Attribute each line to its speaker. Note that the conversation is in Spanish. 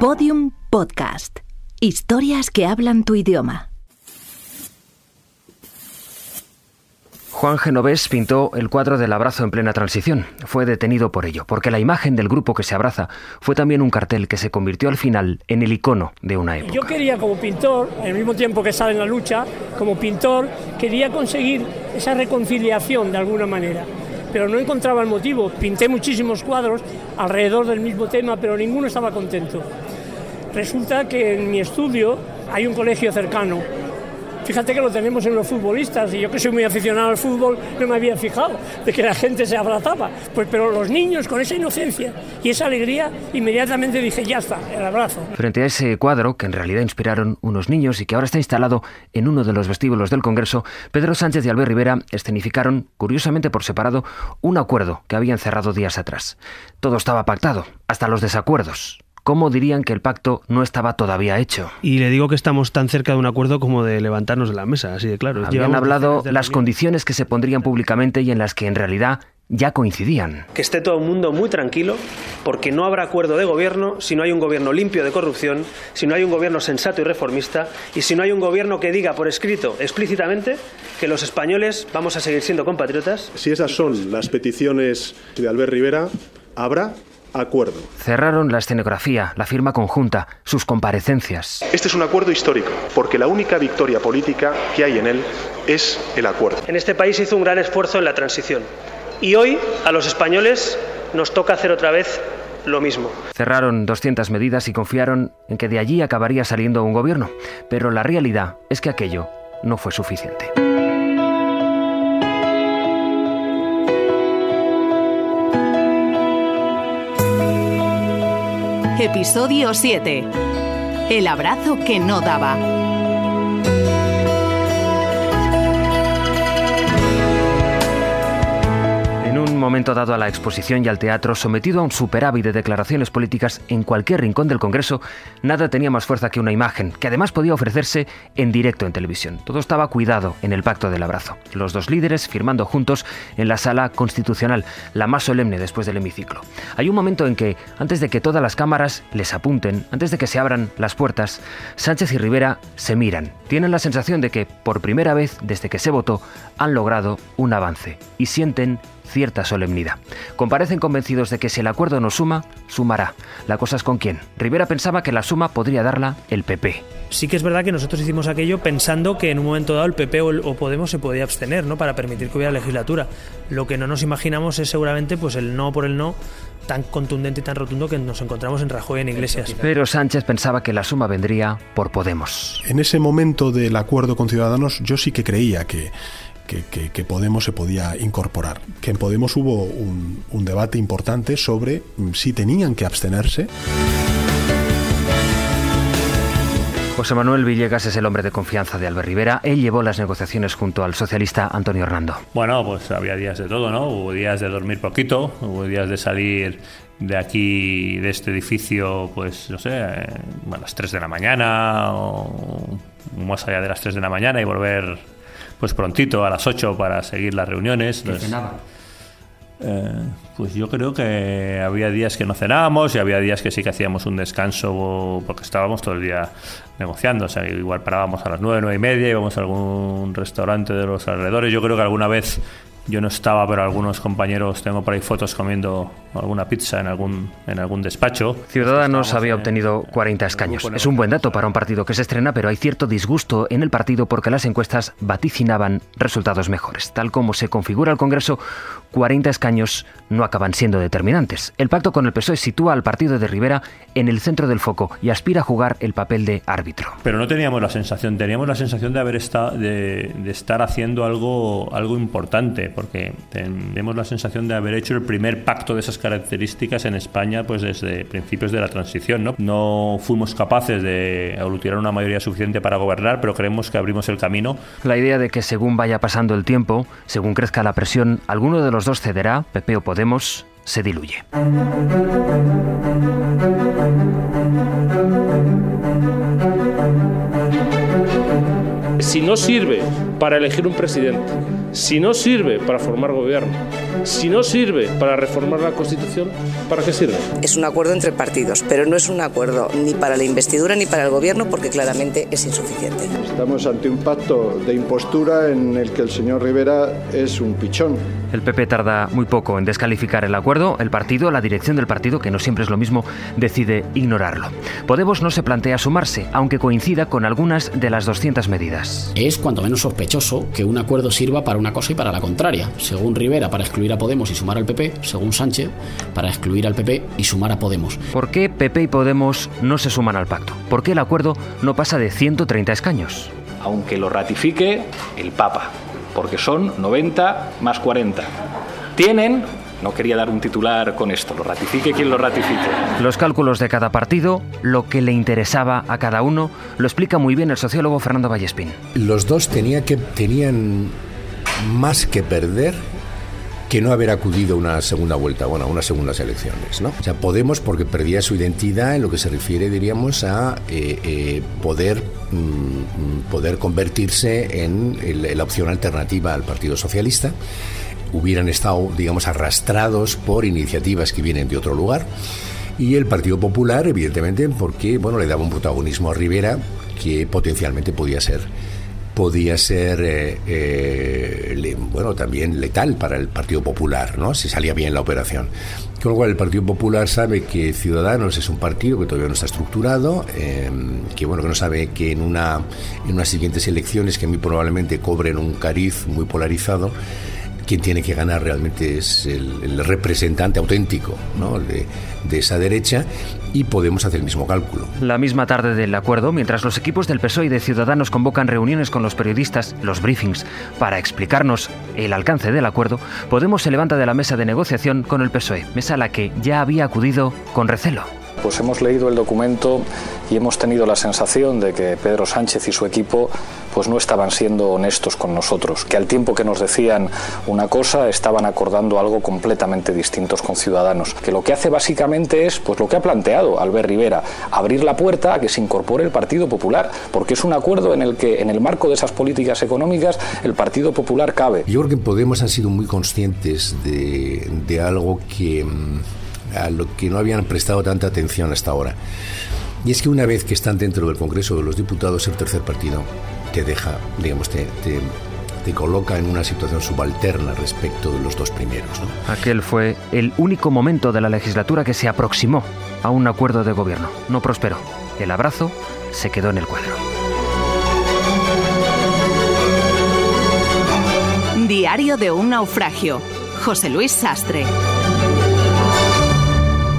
Speaker 1: Podium Podcast. Historias que hablan tu idioma.
Speaker 2: Juan Genovés pintó el cuadro del abrazo en plena transición. Fue detenido por ello, porque la imagen del grupo que se abraza fue también un cartel que se convirtió al final en el icono de una época.
Speaker 3: Yo quería como pintor, al mismo tiempo que sale en la lucha, como pintor, quería conseguir esa reconciliación de alguna manera, pero no encontraba el motivo. Pinté muchísimos cuadros alrededor del mismo tema, pero ninguno estaba contento. Resulta que en mi estudio hay un colegio cercano Fíjate que lo tenemos en los futbolistas, y yo que soy muy aficionado al fútbol no me había fijado de que la gente se abrazaba. Pues, pero los niños con esa inocencia y esa alegría, inmediatamente dije, ya está, el abrazo.
Speaker 2: Frente a ese cuadro, que en realidad inspiraron unos niños y que ahora está instalado en uno de los vestíbulos del Congreso, Pedro Sánchez y Albert Rivera escenificaron, curiosamente por separado, un acuerdo que habían cerrado días atrás. Todo estaba pactado, hasta los desacuerdos. ¿Cómo dirían que el pacto no estaba todavía hecho?
Speaker 4: Y le digo que estamos tan cerca de un acuerdo como de levantarnos de la mesa, así de claro.
Speaker 2: Habían hablado las condiciones que se pondrían públicamente y en las que en realidad ya coincidían.
Speaker 5: Que esté todo el mundo muy tranquilo, porque no habrá acuerdo de gobierno si no hay un gobierno limpio de corrupción, si no hay un gobierno sensato y reformista, y si no hay un gobierno que diga por escrito explícitamente que los españoles vamos a seguir siendo compatriotas.
Speaker 6: Si esas son las peticiones de Albert Rivera, habrá acuerdo.
Speaker 2: Cerraron la escenografía, la firma conjunta, sus comparecencias.
Speaker 6: Este es un acuerdo histórico, porque la única victoria política que hay en él es el acuerdo.
Speaker 5: En este país hizo un gran esfuerzo en la transición y hoy a los españoles nos toca hacer otra vez lo mismo.
Speaker 2: Cerraron 200 medidas y confiaron en que de allí acabaría saliendo un gobierno, pero la realidad es que aquello no fue suficiente.
Speaker 1: Episodio 7. El abrazo que no daba.
Speaker 2: Momento dado a la exposición y al teatro, sometido a un superávit de declaraciones políticas en cualquier rincón del Congreso, nada tenía más fuerza que una imagen, que además podía ofrecerse en directo en televisión. Todo estaba cuidado en el pacto del abrazo. Los dos líderes firmando juntos en la sala constitucional, la más solemne después del hemiciclo. Hay un momento en que, antes de que todas las cámaras les apunten, antes de que se abran las puertas, Sánchez y Rivera se miran. Tienen la sensación de que, por primera vez desde que se votó, han logrado un avance y sienten cierta solemnidad. Comparecen convencidos de que si el acuerdo no suma, sumará. La cosa es con quién. Rivera pensaba que la suma podría darla el PP.
Speaker 4: Sí que es verdad que nosotros hicimos aquello pensando que en un momento dado el PP o, Podemos se podía abstener, ¿no? Para permitir que hubiera legislatura. Lo que no nos imaginamos es seguramente pues el no por el no tan contundente y tan rotundo que nos encontramos en Rajoy en Iglesias.
Speaker 2: Pero Sánchez pensaba que la suma vendría por Podemos.
Speaker 6: En ese momento del acuerdo con Ciudadanos yo sí que creía que que, Podemos se podía incorporar. Que en Podemos hubo un, un debate importante sobre mm, si tenían que abstenerse.
Speaker 2: José Manuel Villegas es el hombre de confianza de Albert Rivera. Él llevó las negociaciones junto al socialista Antonio Hernando.
Speaker 7: Bueno, pues había días de todo, ¿no? Hubo días de dormir poquito, hubo días de salir de aquí, de este edificio, pues no sé, a las 3 de la mañana o más allá de las 3 de la mañana y volver pues prontito a las 8 para seguir las reuniones. Eh, pues yo creo que había días que no cenábamos y había días que sí que hacíamos un descanso porque estábamos todo el día negociando. O sea, igual parábamos a las 9, 9 y media, íbamos a algún restaurante de los alrededores. Yo creo que alguna vez yo no estaba, pero algunos compañeros tengo por ahí fotos comiendo alguna pizza en algún, en algún despacho.
Speaker 2: Ciudadanos había obtenido 40 escaños. Es un buen dato para un partido que se estrena, pero hay cierto disgusto en el partido porque las encuestas vaticinaban resultados mejores. Tal como se configura el Congreso, 40 escaños no acaban siendo determinantes. El pacto con el PSOE sitúa al partido de Rivera en el centro del foco y aspira a jugar el papel de árbitro.
Speaker 7: Pero no teníamos la sensación, teníamos la sensación de haber estado, de, de estar haciendo algo, algo importante, porque tenemos la sensación de haber hecho el primer pacto de esas características en España pues desde principios de la transición. No, no fuimos capaces de aglutinar una mayoría suficiente para gobernar, pero creemos que abrimos el camino.
Speaker 2: La idea de que según vaya pasando el tiempo, según crezca la presión, alguno de los dos cederá, PP o Podemos, se diluye.
Speaker 8: Si no sirve para elegir un presidente, si no sirve para formar gobierno, si no sirve para reformar la Constitución, ¿para qué sirve?
Speaker 9: Es un acuerdo entre partidos, pero no es un acuerdo ni para la investidura ni para el gobierno porque claramente es insuficiente.
Speaker 10: Estamos ante un pacto de impostura en el que el señor Rivera es un pichón.
Speaker 2: El PP tarda muy poco en descalificar el acuerdo. El partido, la dirección del partido, que no siempre es lo mismo, decide ignorarlo. Podemos no se plantea sumarse, aunque coincida con algunas de las 200 medidas.
Speaker 11: Es cuanto menos sospechoso que un acuerdo sirva para una cosa y para la contraria. Según Rivera, para excluir a Podemos y sumar al PP, según Sánchez, para excluir al PP y sumar a Podemos.
Speaker 2: ¿Por qué PP y Podemos no se suman al pacto? ¿Por qué el acuerdo no pasa de 130 escaños?
Speaker 12: Aunque lo ratifique el Papa, porque son 90 más 40. Tienen no quería dar un titular con esto, lo ratifique quien lo ratifique.
Speaker 2: Los cálculos de cada partido, lo que le interesaba a cada uno, lo explica muy bien el sociólogo Fernando Vallespín.
Speaker 13: Los dos tenía que, tenían más que perder que no haber acudido a una segunda vuelta, bueno, a unas segundas elecciones, ¿no? O sea, Podemos porque perdía su identidad en lo que se refiere, diríamos, a eh, eh, poder, mm, poder convertirse en la opción alternativa al Partido Socialista hubieran estado, digamos, arrastrados por iniciativas que vienen de otro lugar. Y el Partido Popular, evidentemente, porque bueno, le daba un protagonismo a Rivera que potencialmente podía ser podía ser eh, eh, bueno también letal para el Partido Popular, ¿no? Si salía bien la operación. Con lo cual el Partido Popular sabe que Ciudadanos es un partido que todavía no está estructurado, em, que bueno que no sabe que en una en unas siguientes elecciones que muy probablemente cobren un cariz muy polarizado quien tiene que ganar realmente es el, representante auténtico de, de, esa derecha y podemos hacer el mismo cálculo.
Speaker 2: La misma tarde del acuerdo, mientras los equipos del PSOE y de Ciudadanos convocan reuniones con los periodistas, los briefings, para explicarnos el alcance del acuerdo, Podemos se levanta de la mesa de negociación con el PSOE, mesa a la que ya había acudido con recelo.
Speaker 12: Pues hemos leído el documento y hemos tenido la sensación de que Pedro Sánchez y su equipo pues no estaban siendo honestos con nosotros, que al tiempo que nos decían una cosa estaban acordando algo completamente distinto con Ciudadanos, que lo que hace básicamente es pues lo que ha planteado Albert Rivera, abrir la puerta a que se incorpore el Partido Popular, porque es un acuerdo en el que en el marco de esas políticas económicas el Partido Popular cabe.
Speaker 13: Yo creo que Podemos han sido muy conscientes de, de algo que mm, a lo que no habían prestado tanta atención hasta ahora. Y es que una vez que están dentro del Congreso de los Diputados, el tercer partido te deja, digamos, te, te, coloca en una situación subalterna respecto de los dos primeros.
Speaker 2: Aquel fue el único momento de la legislatura que se aproximó a un acuerdo de gobierno. No prosperó. El abrazo se quedó en el cuadro.
Speaker 1: Diario de un naufragio. José Luis Sastre.